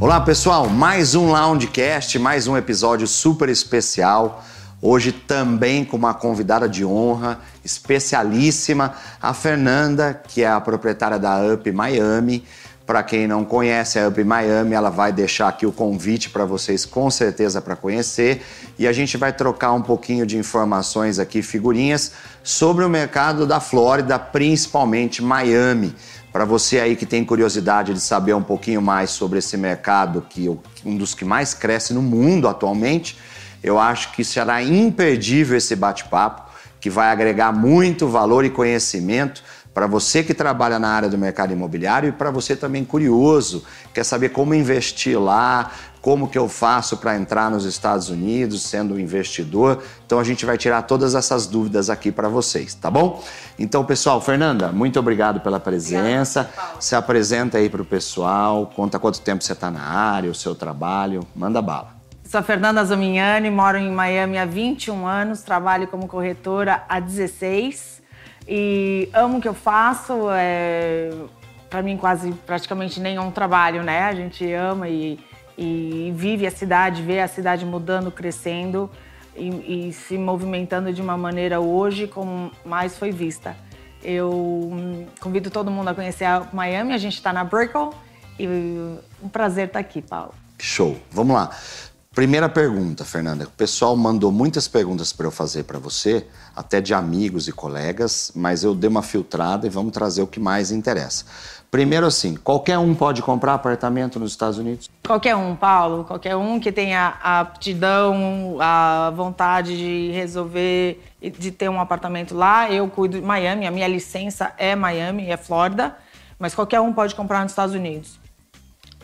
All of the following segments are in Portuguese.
Olá pessoal, mais um Loungecast, mais um episódio super especial. Hoje também com uma convidada de honra, especialíssima, a Fernanda, que é a proprietária da Up Miami. Para quem não conhece a Up Miami, ela vai deixar aqui o convite para vocês com certeza para conhecer e a gente vai trocar um pouquinho de informações aqui, figurinhas sobre o mercado da Flórida, principalmente Miami. Para você aí que tem curiosidade de saber um pouquinho mais sobre esse mercado, que um dos que mais cresce no mundo atualmente, eu acho que será imperdível esse bate-papo, que vai agregar muito valor e conhecimento para você que trabalha na área do mercado imobiliário e para você também curioso, quer saber como investir lá, como que eu faço para entrar nos Estados Unidos sendo um investidor. Então a gente vai tirar todas essas dúvidas aqui para vocês, tá bom? Então, pessoal, Fernanda, muito obrigado pela presença. Obrigada, se apresenta aí para o pessoal, conta quanto tempo você está na área, o seu trabalho, manda bala. Sou a Fernanda Zomignani, moro em Miami há 21 anos, trabalho como corretora há 16 e amo o que eu faço. É, para mim, quase praticamente nenhum trabalho, né? A gente ama e, e vive a cidade, vê a cidade mudando, crescendo e, e se movimentando de uma maneira hoje como mais foi vista. Eu hum, convido todo mundo a conhecer a Miami, a gente está na Brickell e um prazer estar tá aqui, Paulo. Show. Vamos lá. Primeira pergunta, Fernanda. O pessoal mandou muitas perguntas para eu fazer para você, até de amigos e colegas, mas eu dei uma filtrada e vamos trazer o que mais interessa. Primeiro, assim, qualquer um pode comprar apartamento nos Estados Unidos? Qualquer um, Paulo. Qualquer um que tenha a aptidão, a vontade de resolver, de ter um apartamento lá. Eu cuido de Miami, a minha licença é Miami, é Flórida, mas qualquer um pode comprar nos Estados Unidos.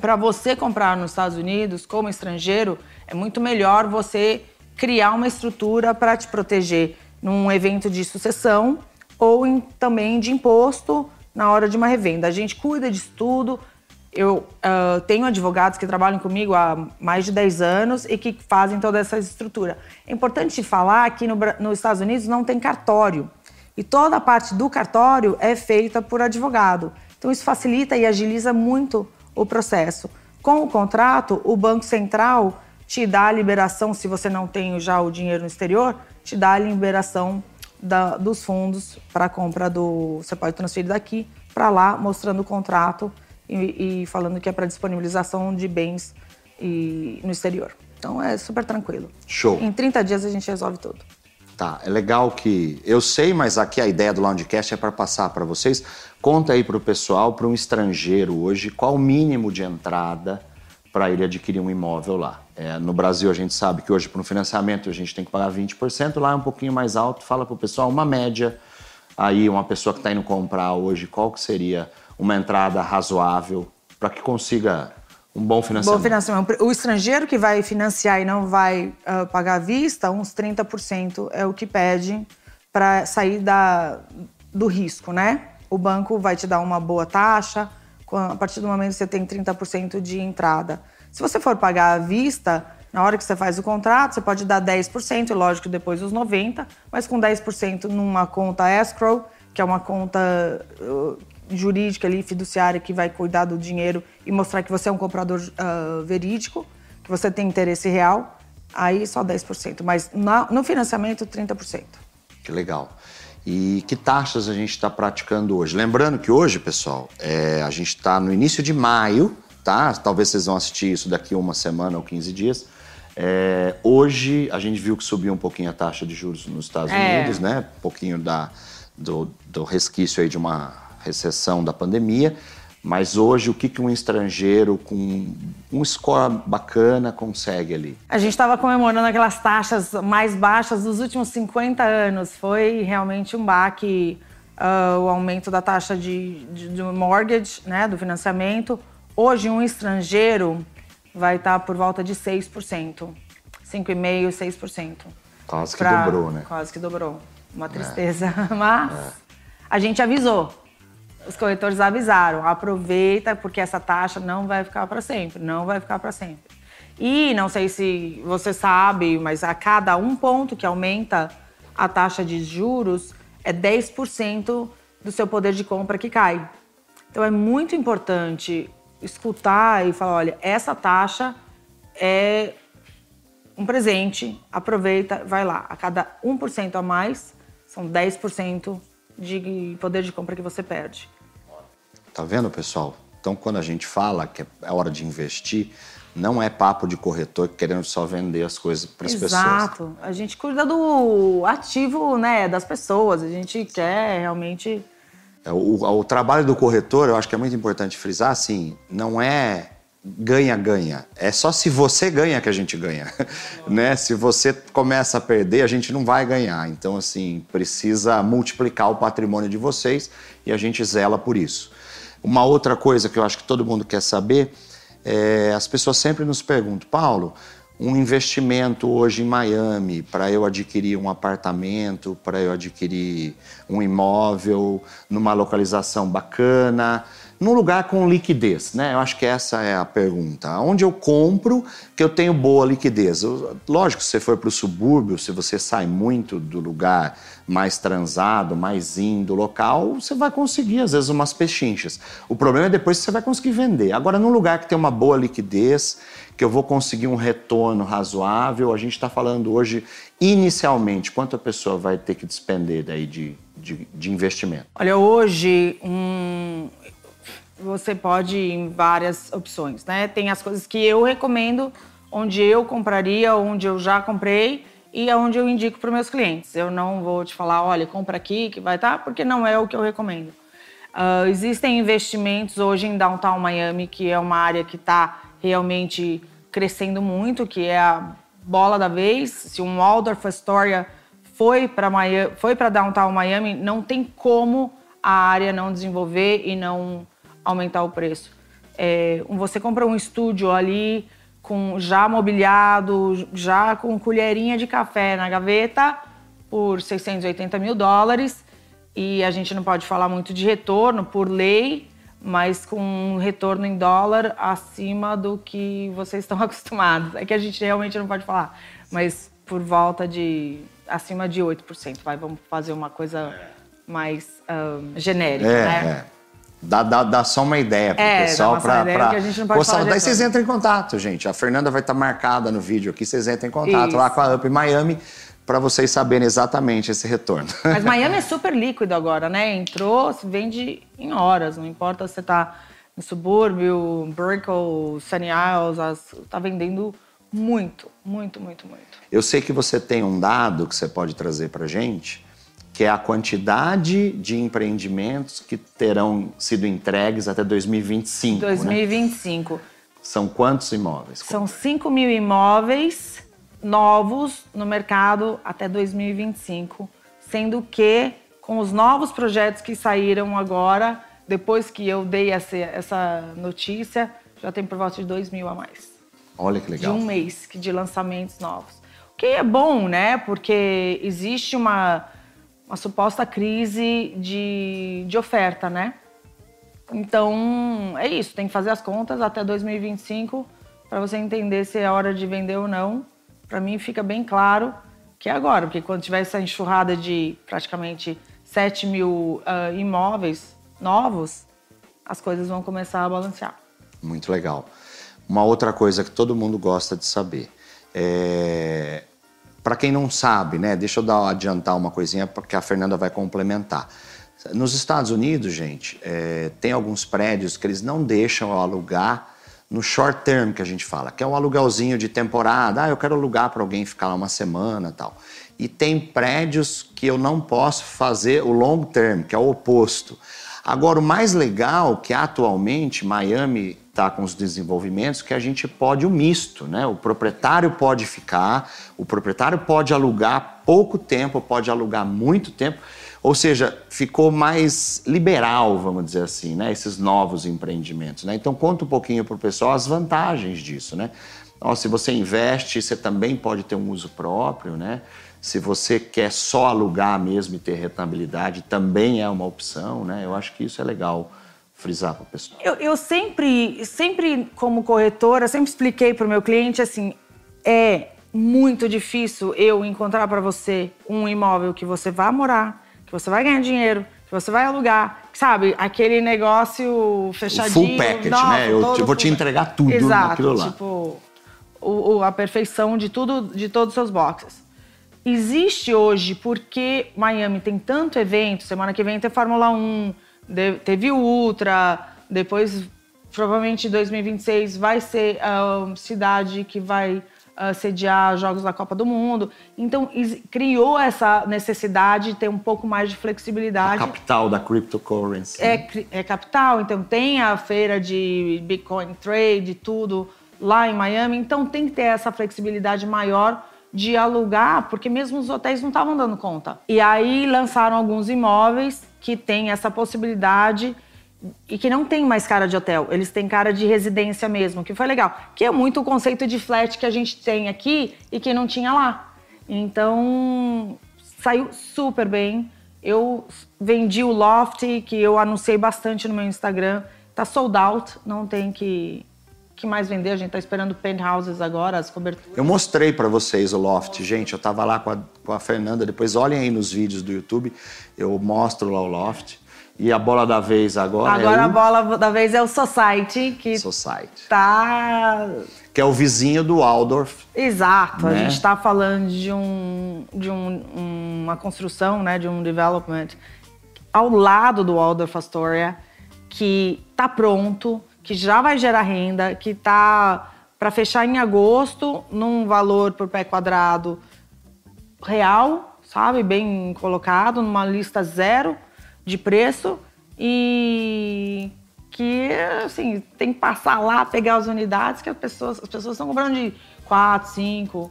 Para você comprar nos Estados Unidos, como estrangeiro, é muito melhor você criar uma estrutura para te proteger num evento de sucessão ou em, também de imposto na hora de uma revenda. A gente cuida disso tudo. Eu uh, tenho advogados que trabalham comigo há mais de 10 anos e que fazem toda essa estrutura. É importante falar que no, nos Estados Unidos não tem cartório. E toda a parte do cartório é feita por advogado. Então isso facilita e agiliza muito o processo. Com o contrato, o Banco Central te dá a liberação, se você não tem já o dinheiro no exterior, te dá a liberação da, dos fundos para a compra do. Você pode transferir daqui para lá, mostrando o contrato e, e falando que é para disponibilização de bens e, no exterior. Então é super tranquilo. Show. Em 30 dias a gente resolve tudo. Tá, é legal que eu sei, mas aqui a ideia do Loungecast é para passar para vocês. Conta aí para o pessoal, para um estrangeiro hoje, qual o mínimo de entrada para ele adquirir um imóvel lá. É, no Brasil, a gente sabe que hoje, para um financiamento, a gente tem que pagar 20%, lá é um pouquinho mais alto. Fala para o pessoal uma média. Aí, uma pessoa que está indo comprar hoje, qual que seria uma entrada razoável para que consiga um bom financiamento? Bom financiamento. O estrangeiro que vai financiar e não vai uh, pagar à vista, uns 30% é o que pede para sair da, do risco, né? O banco vai te dar uma boa taxa, a partir do momento que você tem 30% de entrada. Se você for pagar à vista, na hora que você faz o contrato, você pode dar 10%, lógico depois os 90%, mas com 10% numa conta escrow, que é uma conta uh, jurídica ali, fiduciária, que vai cuidar do dinheiro e mostrar que você é um comprador uh, verídico, que você tem interesse real, aí só 10%. Mas na, no financiamento, 30%. Que legal e que taxas a gente está praticando hoje. Lembrando que hoje, pessoal, é, a gente está no início de maio, tá? Talvez vocês vão assistir isso daqui uma semana ou 15 dias. É, hoje a gente viu que subiu um pouquinho a taxa de juros nos Estados é. Unidos, né? Um pouquinho da, do, do resquício aí de uma recessão da pandemia. Mas hoje, o que, que um estrangeiro com um score bacana consegue ali? A gente estava comemorando aquelas taxas mais baixas dos últimos 50 anos. Foi realmente um baque uh, o aumento da taxa de, de, de, mortgage, né, do financiamento. Hoje, um estrangeiro vai estar tá por volta de 6%. 5,5%, 6%. Quase que pra... dobrou, né? Quase que dobrou. Uma tristeza. É. Mas é. a gente avisou os corretores avisaram, aproveita porque essa taxa não vai ficar para sempre, não vai ficar para sempre. E não sei se você sabe, mas a cada um ponto que aumenta a taxa de juros é 10% do seu poder de compra que cai. Então é muito importante escutar e falar, olha, essa taxa é um presente, aproveita, vai lá. A cada 1% a mais, são 10% de poder de compra que você perde. Tá vendo, pessoal? Então, quando a gente fala que é hora de investir, não é papo de corretor querendo só vender as coisas para as pessoas. Exato. A gente cuida do ativo né, das pessoas. A gente quer realmente. É, o, o trabalho do corretor, eu acho que é muito importante frisar, assim, não é ganha-ganha. É só se você ganha que a gente ganha. né? Se você começa a perder, a gente não vai ganhar. Então, assim, precisa multiplicar o patrimônio de vocês e a gente zela por isso. Uma outra coisa que eu acho que todo mundo quer saber é, as pessoas sempre nos perguntam, Paulo, um investimento hoje em Miami para eu adquirir um apartamento, para eu adquirir um imóvel numa localização bacana, num lugar com liquidez, né? Eu acho que essa é a pergunta. Onde eu compro que eu tenho boa liquidez? Lógico, se você for para o subúrbio, se você sai muito do lugar mais transado, mais indo local, você vai conseguir, às vezes, umas pechinchas. O problema é depois que você vai conseguir vender. Agora, num lugar que tem uma boa liquidez, que eu vou conseguir um retorno razoável, a gente está falando hoje, inicialmente, quanto a pessoa vai ter que despender daí de, de, de investimento? Olha, hoje, um, você pode ir em várias opções, né? Tem as coisas que eu recomendo, onde eu compraria, onde eu já comprei, e é onde eu indico para meus clientes. Eu não vou te falar, olha, compra aqui que vai estar, tá, porque não é o que eu recomendo. Uh, existem investimentos hoje em Downtown Miami, que é uma área que está realmente crescendo muito, que é a bola da vez. Se um Waldorf Astoria foi para foi para Downtown Miami, não tem como a área não desenvolver e não aumentar o preço. É, você compra um estúdio ali com já mobiliado, já com colherinha de café na gaveta por 680 mil dólares. E a gente não pode falar muito de retorno por lei, mas com um retorno em dólar acima do que vocês estão acostumados. É que a gente realmente não pode falar, mas por volta de acima de 8%. Vai, vamos fazer uma coisa mais um, genérica, é, né? É. Dá, dá, dá só uma ideia pro é, pessoal para. Que a gente não pode falar Daí vocês entram em contato, gente. A Fernanda vai estar tá marcada no vídeo aqui, vocês entram em contato Isso. lá com a Up Miami para vocês saberem exatamente esse retorno. Mas Miami é super líquido agora, né? Entrou, se vende em horas, não importa se você está no subúrbio, Brickell, Sunny Isles, está vendendo muito, muito, muito, muito. Eu sei que você tem um dado que você pode trazer para gente que é a quantidade de empreendimentos que terão sido entregues até 2025. 2025. Né? São quantos imóveis? São 5 mil imóveis novos no mercado até 2025, sendo que com os novos projetos que saíram agora, depois que eu dei essa, essa notícia, já tem por volta de 2 mil a mais. Olha que legal. De um mês de lançamentos novos. O que é bom, né? Porque existe uma uma suposta crise de, de oferta, né? Então, é isso, tem que fazer as contas até 2025 para você entender se é hora de vender ou não. Para mim fica bem claro que é agora, porque quando tiver essa enxurrada de praticamente 7 mil uh, imóveis novos, as coisas vão começar a balancear. Muito legal. Uma outra coisa que todo mundo gosta de saber é para quem não sabe, né, deixa eu dar, adiantar uma coisinha porque a Fernanda vai complementar. Nos Estados Unidos, gente, é, tem alguns prédios que eles não deixam alugar no short term que a gente fala, que é um aluguelzinho de temporada. Ah, eu quero alugar para alguém ficar lá uma semana tal. E tem prédios que eu não posso fazer o long term, que é o oposto. Agora, o mais legal que atualmente Miami está com os desenvolvimentos que a gente pode o misto, né? O proprietário pode ficar, o proprietário pode alugar pouco tempo, pode alugar muito tempo, ou seja, ficou mais liberal, vamos dizer assim, né? Esses novos empreendimentos, né? Então conta um pouquinho para o pessoal as vantagens disso, né? Então, se você investe, você também pode ter um uso próprio, né? Se você quer só alugar mesmo e ter rentabilidade, também é uma opção, né? Eu acho que isso é legal frisar para o pessoal? Eu, eu, sempre, sempre como corretora, sempre expliquei para o meu cliente assim, é muito difícil eu encontrar para você um imóvel que você vai morar, que você vai ganhar dinheiro, Você vai alugar, sabe, aquele negócio fechadinho. full package, nossa, né? Eu te- vou te full- entregar tudo Exato, naquilo lá. Tipo, o, o- a perfeição de tudo, de todos os seus boxes. Existe hoje, porque Miami tem tanto evento, semana que vem tem Fórmula 1, de- teve o Ultra, depois, provavelmente em 2026, vai ser a cidade que vai ah, sediar Jogos da Copa do Mundo. Então, criou essa necessidade de ter um pouco mais de A flexibilidade. capital da cryptocurrency. É, cri- é capital, então tem a feira de Bitcoin Trade, tudo lá em Miami. Então tem que ter essa flexibilidade maior de alugar, porque mesmo os hotéis não estavam dando conta. E aí lançaram alguns imóveis que têm essa possibilidade e que não tem mais cara de hotel, eles têm cara de residência mesmo, que foi legal. Que é muito o conceito de flat que a gente tem aqui e que não tinha lá. Então, saiu super bem. Eu vendi o Loft, que eu anunciei bastante no meu Instagram. Tá sold out, não tem que, que mais vender. A gente tá esperando penthouses agora, as coberturas. Eu mostrei pra vocês o loft, gente. Eu tava lá com a, com a Fernanda. Depois olhem aí nos vídeos do YouTube. Eu mostro lá o loft. E a bola da vez agora, Agora é a o bola da vez é o Society, que Society. tá Que é o vizinho do Waldorf. Exato, a Né? gente está falando de, um, de um- uma construção, né, de um development ao lado do Waldorf Astoria, que está pronto, que já vai gerar renda, que está para fechar em agosto num valor por pé quadrado real, sabe, bem colocado, numa lista zero de preço e que assim tem que passar lá pegar as unidades que as pessoas as pessoas estão comprando de quatro, cinco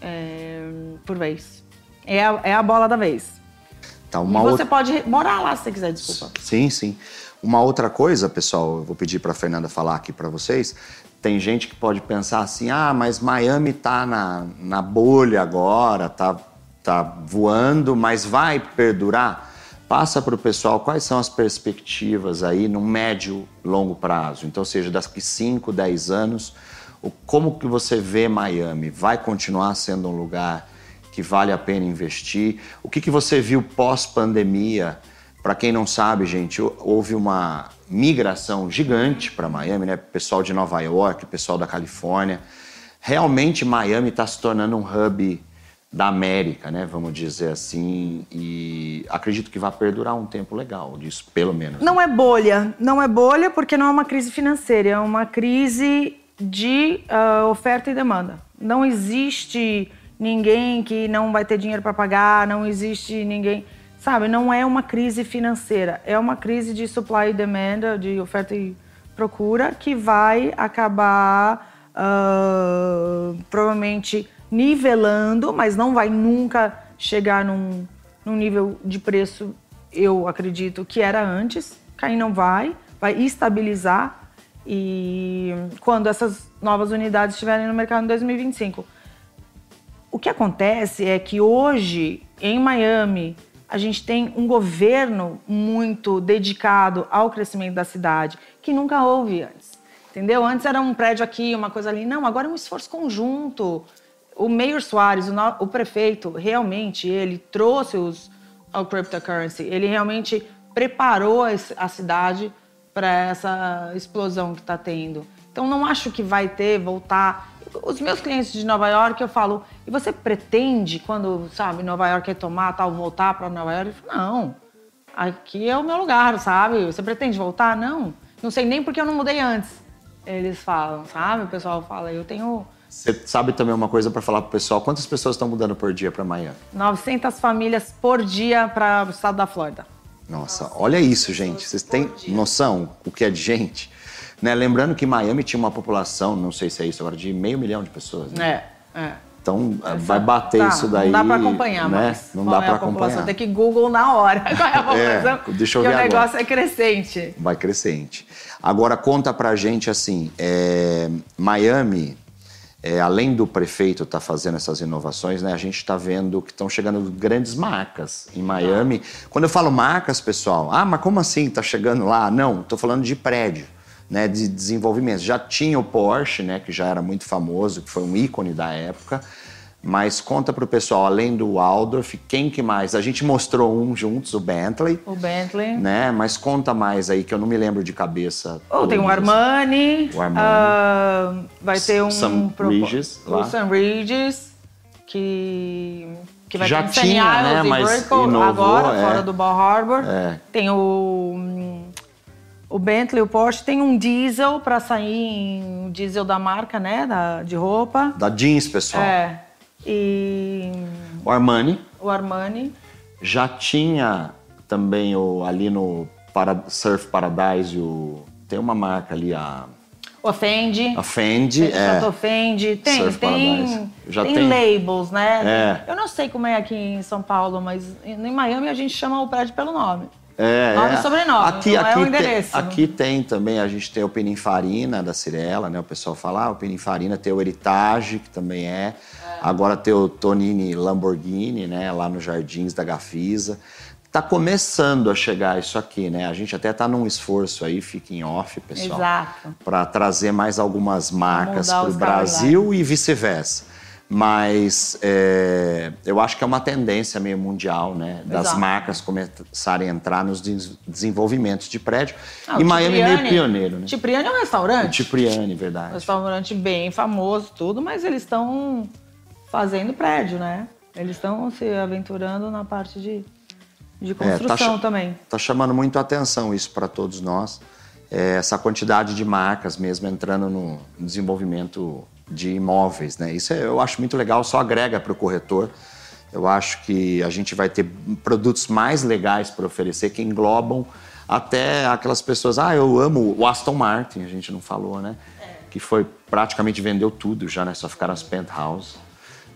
é, por vez. É a, é a bola da vez. Tá, E uma você outra... pode morar lá se você quiser, desculpa. Sim, sim. Uma outra coisa, pessoal, eu vou pedir para Fernanda falar aqui para vocês. Tem gente que pode pensar assim: ah, mas Miami tá na, na bolha agora, tá, tá voando, mas vai perdurar? Passa para o pessoal quais são as perspectivas aí no médio, longo prazo. Então, seja, daqui 5, 10 anos, como que você vê Miami? Vai continuar sendo um lugar que vale a pena investir? O que, que você viu pós-pandemia? Para quem não sabe, gente, houve uma migração gigante para Miami, né? Pessoal de Nova York, pessoal da Califórnia. Realmente Miami está se tornando um hub da América, né? Vamos dizer assim. E acredito que vai perdurar um tempo legal disso, pelo menos. Não é bolha, não é bolha porque não é uma crise financeira, é uma crise de ah, oferta e demanda. Não existe ninguém que não vai ter dinheiro para pagar, não existe ninguém, sabe? Não é uma crise financeira, é uma crise de supply e demanda, de oferta e procura que vai acabar ah, provavelmente nivelando, mas não vai nunca chegar num, num nível de preço, eu acredito, que era antes. Cair não vai, vai estabilizar e quando essas novas unidades estiverem no mercado em 2025. O que acontece é que hoje, em Miami, a gente tem um governo muito dedicado ao crescimento da cidade, que nunca houve antes. Entendeu? Antes era um prédio aqui, uma coisa ali. Não, agora é um esforço conjunto. O Mayor Soares, o, no- o prefeito, realmente, ele trouxe os, ao cryptocurrency. Ele realmente preparou a cidade para essa explosão que está tendo. Então, não acho que vai ter, voltar. Os meus clientes de Nova York, eu falo, e você pretende, quando, sabe, Nova York retomar, tal, voltar para Nova York? Eu falo, não, aqui é o meu lugar, sabe? Você pretende voltar? Não. Não sei nem porque eu não mudei antes. Eles falam, sabe? O pessoal fala, eu tenho Você sabe também uma coisa para falar pro pessoal? Quantas pessoas estão mudando por dia para Miami? 900 famílias por dia para o estado da Flórida. Nossa, olha isso, gente. Vocês têm noção o que é de gente? Né? Lembrando que Miami tinha uma população, não sei se é isso agora, de meio milhão de pessoas. Né? É, é. Então vai bater Tá, isso daí. Não dá para acompanhar, né? mas Não dá é para acompanhar. Tem que Google na hora. Qual é a população? deixa eu Porque ver o agora. negócio é crescente. Vai crescente. Agora conta pra gente assim, é, Miami, é, além do prefeito estar fazendo essas inovações, né, a gente está vendo que estão chegando grandes marcas em Miami. Quando eu falo marcas, pessoal, ah, mas como assim está chegando lá? Não, estou falando de prédio, né, de desenvolvimento. Já tinha o Porsche, né, que já era muito famoso, que foi um ícone da época. Mas conta pro pessoal, além do Waldorf, quem que mais? A gente mostrou um juntos, o Bentley. O Bentley. Né? Mas conta mais aí, que eu não me lembro de cabeça. Oh, tem o Armani. O Armani. Uh, vai ter um... Sam Regis, o Sam Regis, que... Que vai Já ter tinha, Sunny né, mas inovou, agora, é. fora do Ball Harbor. É. Tem o... O Bentley, o Porsche, tem um diesel para sair, um diesel da marca, né, da, de roupa. Da jeans, pessoal. É. E O Armani. o Armani. Já tinha também o, ali no Para- Surf Paradise, o, tem uma marca ali, a, O Fendi. Chateau É, Fendi. Tem, Surf Paradise. tem, Já tem, tem. labels, né? É. Eu não sei como é aqui em São Paulo, mas em Miami a gente chama o prédio pelo nome. É, Nome é. e sobrenome, Aqui, é aqui o tem- endereço. aqui tem também, a gente tem o Pininfarina da Cirela, né? O pessoal fala, ah, o Pininfarina tem o Heritage, que também é. Agora tem o Tonini Lamborghini, né? Lá nos Jardins da Gafisa. Tá começando a chegar isso aqui, né? A gente até tá num esforço aí, fica em off, pessoal. Exato. para trazer mais algumas marcas para o Brasil e vice-versa. Mas é, eu acho que é uma tendência meio mundial, né? Das Exato. marcas começarem a entrar nos des- desenvolvimentos de prédio. Ah, e o Miami é meio Cipriani- pioneiro, né? Cipriani é um O restaurante. Cipriani, Um verdade. restaurante bem famoso, tudo, mas eles estão fazendo prédio, né? Eles estão se aventurando na parte de, de É, tá construção também. Tá chamando muito a atenção isso para todos nós. É, essa quantidade de marcas mesmo entrando no desenvolvimento de imóveis, né? Isso é- eu acho muito legal, só agrega para o corretor. Eu acho que a gente vai ter produtos mais legais para oferecer que englobam até aquelas pessoas. Ah, eu amo o Aston Martin, a gente não falou, né? Que foi praticamente vendeu tudo já, né? Só ficaram as penthouse.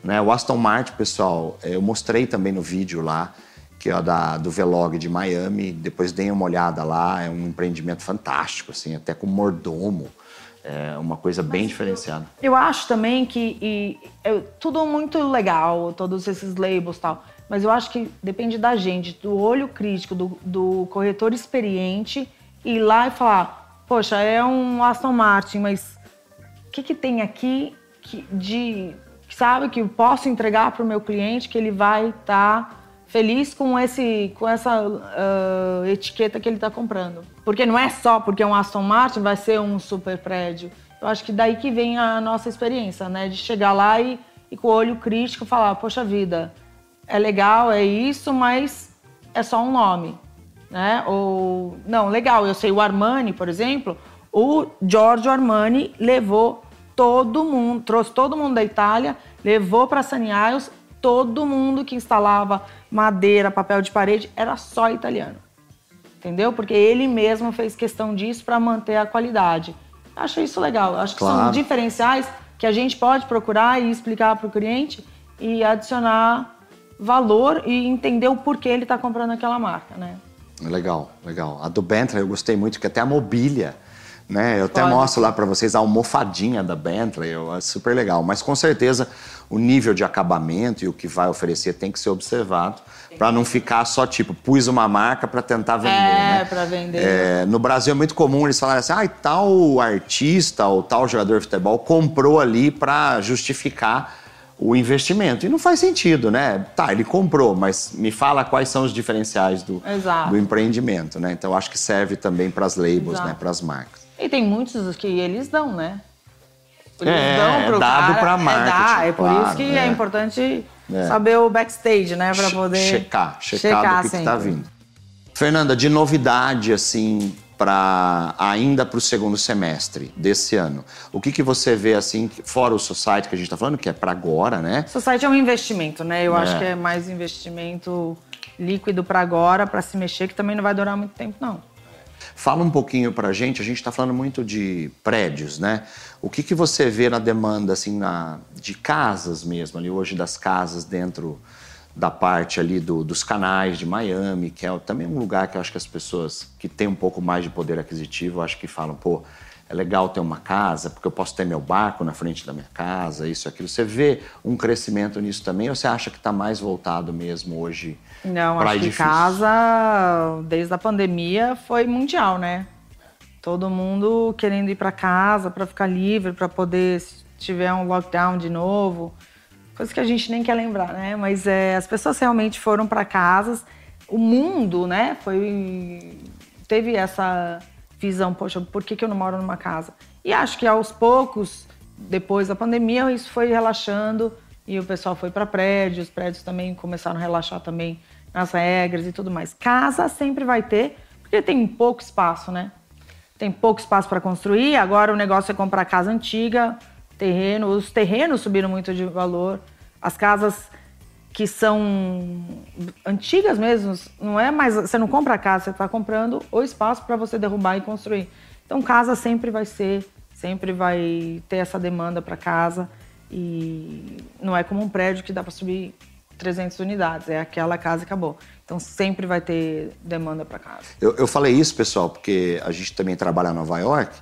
Né? O Aston Martin, pessoal, eh, eu mostrei também no vídeo lá, que é da, do Vlog de Miami. Depois deem uma olhada lá, é um empreendimento fantástico, assim, até com mordomo. É uma coisa bem diferenciada. Eu acho também que e, é tudo muito legal, todos esses labels e tal. Mas eu acho que depende da gente, do olho crítico, do, do corretor experiente, ir lá e falar, poxa, é um Aston Martin, mas o que, que tem aqui que, de, sabe, que eu posso entregar para o meu cliente que ele vai estar feliz com, esse, com essa ah, etiqueta que ele está comprando. Porque não é só porque é um Aston Martin, vai ser um super prédio. Eu acho que daí que vem a nossa experiência, né? De chegar lá e, e com o olho crítico falar, poxa vida, é legal, é isso, mas é só um nome, né? Ou não, legal, eu sei o Armani, por exemplo, o Giorgio Armani levou todo mundo, trouxe todo mundo da Itália, levou para Sunny Isles, todo mundo que instalava madeira, papel de parede era só italiano. Entendeu? Porque ele mesmo fez questão disso para manter a qualidade. Acho isso legal. Acho que são Claro. diferenciais que a gente pode procurar e explicar para o cliente e adicionar valor e entender o porquê ele está comprando aquela marca, né? Legal, legal. A do Bentley eu gostei muito, que até a mobília, né? Eu até mostro lá para vocês a almofadinha da Bentley, eu acho super legal. Mas com certeza o nível de acabamento e o que vai oferecer tem que ser observado para não ficar só tipo, pus uma marca para tentar vender, É, né? pra vender. É, no Brasil é muito comum eles falarem assim, ah, tal artista ou tal jogador de futebol comprou ali para justificar o investimento. E não faz sentido, né? Tá, ele comprou, mas me fala quais são os diferenciais do, do empreendimento, né? Então acho que serve também para as labels, Exato. né? Para as marcas. E tem muitos que eles dão, né? Eles É, dão pro é dado cara, pra É, dá, é por claro, isso que é. é, importante É. saber o backstage, né? Pra Che- poder checar, checar, do que, que tá sempre. vindo. Fernanda, de novidade assim para ainda para o segundo semestre desse ano, o que que você vê assim fora o society que a gente está falando que é para agora, né? Society é um investimento, né? Eu É. acho que é mais investimento líquido para agora, para se mexer, que também não vai durar muito tempo, não. Fala um pouquinho pra gente, a gente está falando muito de prédios, né? O que, que você vê na demanda, assim, na, de casas mesmo, ali hoje, das casas dentro da parte ali do- dos canais de Miami, que é também um lugar que eu acho que as pessoas que têm um pouco mais de poder aquisitivo, acho que falam, pô, é legal ter uma casa, porque eu posso ter meu barco na frente da minha casa, isso, aquilo. Você vê um crescimento nisso também, ou você acha que está mais voltado mesmo hoje Não, acho que casa, desde a pandemia, foi mundial, né? Todo mundo querendo ir para casa para ficar livre, para poder, se tiver um lockdown de novo, coisa que a gente nem quer lembrar, né? Mas é, as pessoas realmente foram para casas. O mundo, né? Foi teve essa visão, poxa, por que, que eu não moro numa casa? E acho que aos poucos, depois da pandemia, isso foi relaxando e o pessoal foi para prédios, os prédios também começaram a relaxar também nas regras e tudo mais. Casa sempre vai ter, porque tem pouco espaço, né? Tem pouco espaço para construir, agora o negócio é comprar casa antiga, terreno, os terrenos subiram muito de valor, as casas que são antigas mesmo, não é mais, você não compra a casa, você está comprando o espaço para você derrubar e construir. Então casa sempre vai ser, sempre vai ter essa demanda para casa e não é como um prédio que dá para subir 300 unidades, é aquela casa e acabou. Então sempre vai ter demanda para casa. Eu, eu falei isso, pessoal, porque a gente também trabalha em Nova York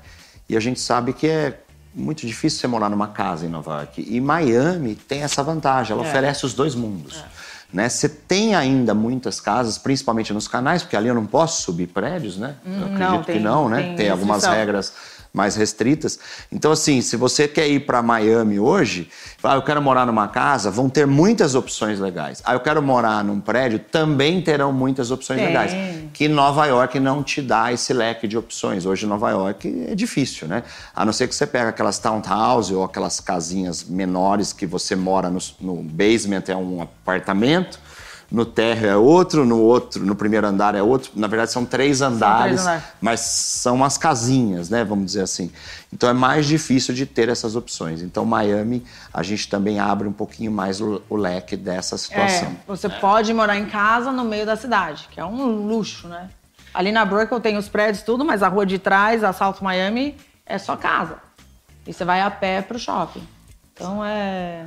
e a gente sabe que é muito difícil você morar numa casa em Nova York. E Miami tem essa vantagem, ela é. oferece os dois mundos. É. Né? Você tem ainda muitas casas, principalmente nos canais, porque ali eu não posso subir prédios, né? Hum, eu acredito não, tem, que não, né? Tem, tem algumas regras mais restritas. Então, assim, se você quer ir para Miami hoje, ah, eu quero morar numa casa, vão ter muitas opções legais. Ah, eu quero morar num prédio, também terão muitas opções legais. Que Nova York não te dá esse leque de opções. Hoje, Nova York é difícil, né? A não ser que você pegue aquelas townhouse ou aquelas casinhas menores que você mora no, no basement, é um apartamento no térreo é outro, no outro, no primeiro andar é outro. Na verdade, são três andares, são três mas são umas casinhas, né? Vamos dizer assim. Então é mais difícil de ter essas opções. Então, Miami, a gente também abre um pouquinho mais o, o leque dessa situação. É, você é. pode morar em casa no meio da cidade, que é um luxo, né? Ali na Brooklyn tem os prédios tudo, mas a rua de trás, a South Miami, é só casa. E você vai a pé pro shopping. Então é.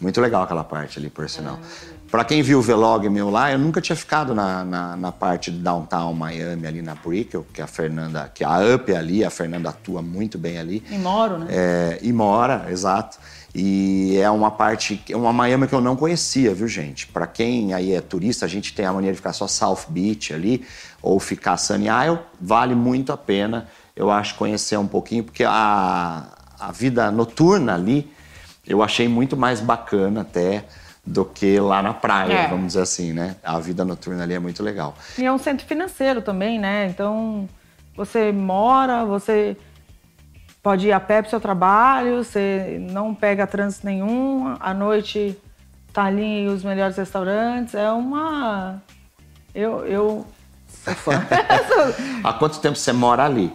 Muito legal aquela parte ali, por sinal. É, para quem viu o vlog meu lá, eu nunca tinha ficado na, na, na, parte de downtown Miami, ali na Brickell, que a Fernanda, que a Up é ali, a Fernanda atua muito bem ali. E moro, né? É, e mora, exato. E é uma parte, é uma Miami que eu não conhecia, viu, gente? Para quem aí é turista, a gente tem a maneira de ficar só South Beach ali, ou ficar Sunny Isle, vale muito a pena, eu acho, conhecer um pouquinho, porque a, a vida noturna ali, eu achei muito mais bacana até do que lá na praia, é. vamos dizer assim, né? A vida noturna ali é muito legal. E é um centro financeiro também, né? Então, você mora, você pode ir a pé para o seu trabalho, você não pega trânsito nenhum, à noite tá ali os melhores restaurantes, é uma... Eu, eu sou fã. Há quanto tempo você mora ali?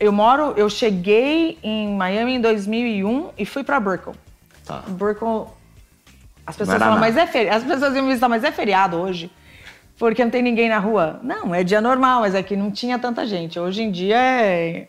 Eu moro, eu cheguei em Miami em 2001 e fui para Brickell. Tá. Brickell as pessoas falam, mas é feriado. As pessoas iam visitar, mas é feriado hoje. Porque não tem ninguém na rua. Não, é dia normal, mas aqui é não tinha tanta gente. Hoje em dia é.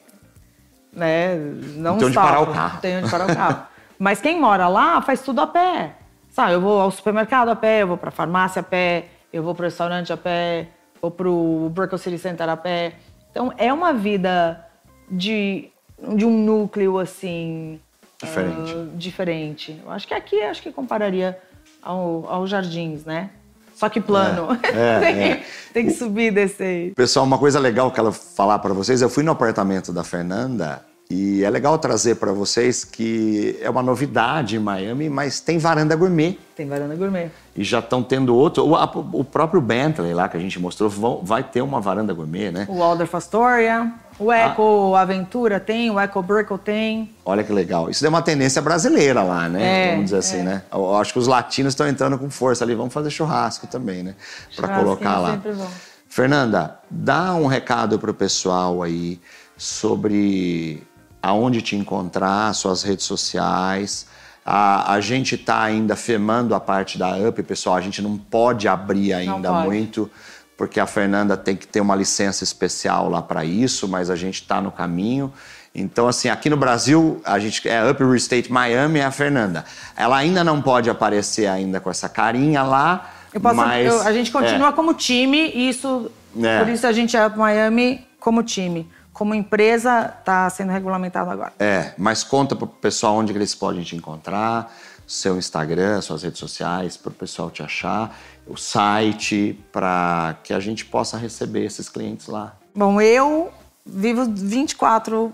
Né, não tem onde parar o carro. Tem onde parar o carro. mas quem mora lá faz tudo a pé. Sabe, eu vou ao supermercado a pé, eu vou pra farmácia a pé, eu vou pro restaurante a pé, vou pro Brickell City Center a pé. Então é uma vida de, de um núcleo assim. Diferente. Uh, diferente. Eu acho que aqui acho que compararia ao, aos jardins, né? Só que plano. É, é, tem, é. tem, que subir e descer. Pessoal, uma coisa legal que ela falar para vocês, eu fui no apartamento da Fernanda e é legal trazer para vocês que é uma novidade em Miami, mas tem varanda gourmet. Tem varanda gourmet. E já estão tendo outro. O, o, próprio Bentley lá que a gente mostrou vai ter uma varanda gourmet, né? O Waldorf Astoria. O Eco ah. Aventura tem, o Eco Brickle tem. Olha que legal. Isso é uma tendência brasileira lá, né? É, Vamos dizer assim, é. né? Eu acho que os latinos estão entrando com força ali. Vamos fazer churrasco também, né? Para colocar lá. Sempre bom. Fernanda, dá um recado para o pessoal aí sobre aonde te encontrar, suas redes sociais. A, a gente está ainda firmando a parte da UP, pessoal. A gente não pode abrir ainda pode. muito, porque a Fernanda tem que ter uma licença especial lá para isso, mas a gente está no caminho. Então, assim, aqui no Brasil, a gente é Up Real Estate Miami, é a Fernanda. Ela ainda não pode aparecer ainda com essa carinha lá. Eu posso, mas, eu, a gente continua é. como time, isso, é. por isso a gente é Up Miami como time como empresa, está sendo regulamentado agora. É, mas conta para o pessoal onde eles podem te encontrar, seu Instagram, suas redes sociais, para o pessoal te achar, o site, para que a gente possa receber esses clientes lá. Bom, eu vivo 24,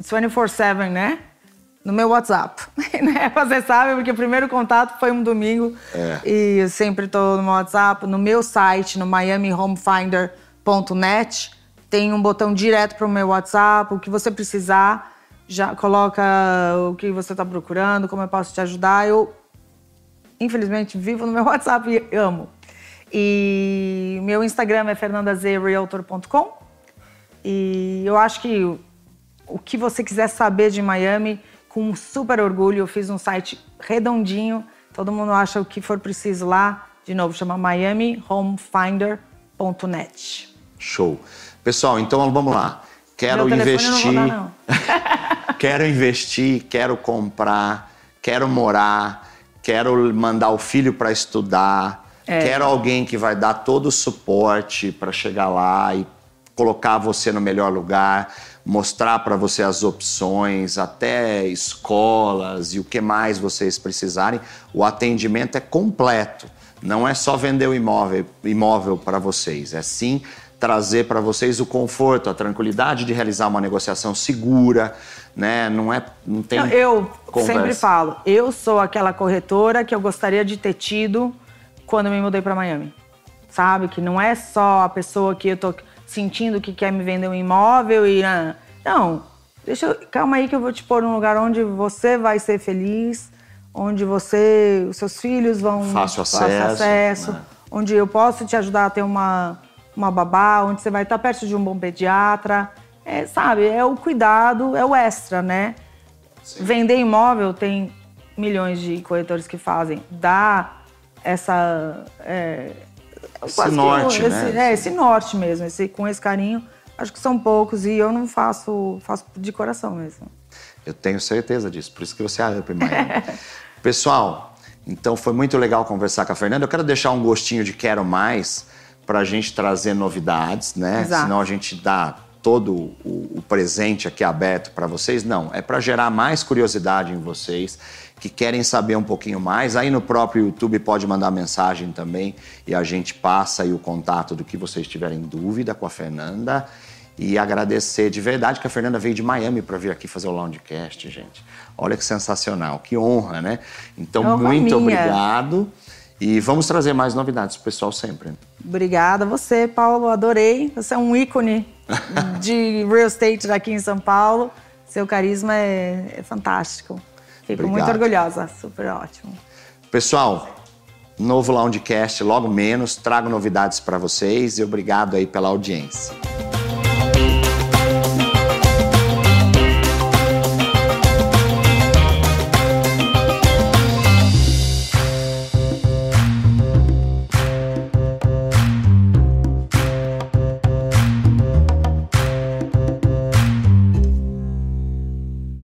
24-7, né? no meu WhatsApp. né? Você sabe, porque o primeiro contato foi um domingo é. e eu sempre estou no meu WhatsApp, no meu site, no miamihomefinder.net, tem um botão direto para o meu WhatsApp, o que você precisar, já coloca o que você está procurando, como eu posso te ajudar. Eu, infelizmente, vivo no meu WhatsApp e amo. E meu Instagram é fernandazerealtor.com. E eu acho que o que você quiser saber de Miami, com super orgulho. Eu fiz um site redondinho, todo mundo acha o que for preciso lá. De novo, chama miamihomefinder.net. Show. Pessoal, então vamos lá. Quero investir. Dar, quero investir, quero comprar, quero morar, quero mandar o filho para estudar, é. quero alguém que vai dar todo o suporte para chegar lá e colocar você no melhor lugar mostrar para você as opções, até escolas e o que mais vocês precisarem. O atendimento é completo. Não é só vender o imóvel, imóvel para vocês, é sim trazer para vocês o conforto, a tranquilidade de realizar uma negociação segura, né? Não é, não tem. Não, eu conversa. sempre falo, eu sou aquela corretora que eu gostaria de ter tido quando me mudei para Miami, sabe? Que não é só a pessoa que eu tô sentindo que quer me vender um imóvel e. Ah, não, deixa eu, calma aí que eu vou te pôr num lugar onde você vai ser feliz, onde você, os seus filhos vão fácil acesso, acesso né? onde eu posso te ajudar a ter uma, uma babá, onde você vai estar perto de um bom pediatra. É, sabe, é o cuidado, é o extra, né? Sim. Vender imóvel tem milhões de corretores que fazem. Dá essa. É, esse norte, esse, né? É, esse norte mesmo, esse, com esse carinho. Acho que são poucos e eu não faço, faço de coração mesmo. Eu tenho certeza disso, por isso que você é a Miami. Pessoal, então foi muito legal conversar com a Fernanda. Eu quero deixar um gostinho de quero mais para a gente trazer novidades, né? Exato. Senão a gente dá todo o, presente aqui aberto para vocês. Não, é para gerar mais curiosidade em vocês que querem saber um pouquinho mais. Aí no próprio YouTube pode mandar mensagem também e a gente passa aí o contato do que vocês tiverem dúvida com a Fernanda. E agradecer de verdade que a Fernanda veio de Miami para vir aqui fazer o Loungecast, gente. Olha que sensacional, que honra, né? Então, honra muito minha. obrigado. E vamos trazer mais novidades pro pessoal sempre. Obrigada a você, Paulo. Adorei. Você é um ícone de real estate daqui em São Paulo. Seu carisma é, é fantástico. Fico Obrigado. muito orgulhosa. Super ótimo. Pessoal, novo Loungecast logo menos. Trago novidades para vocês e obrigado aí pela audiência.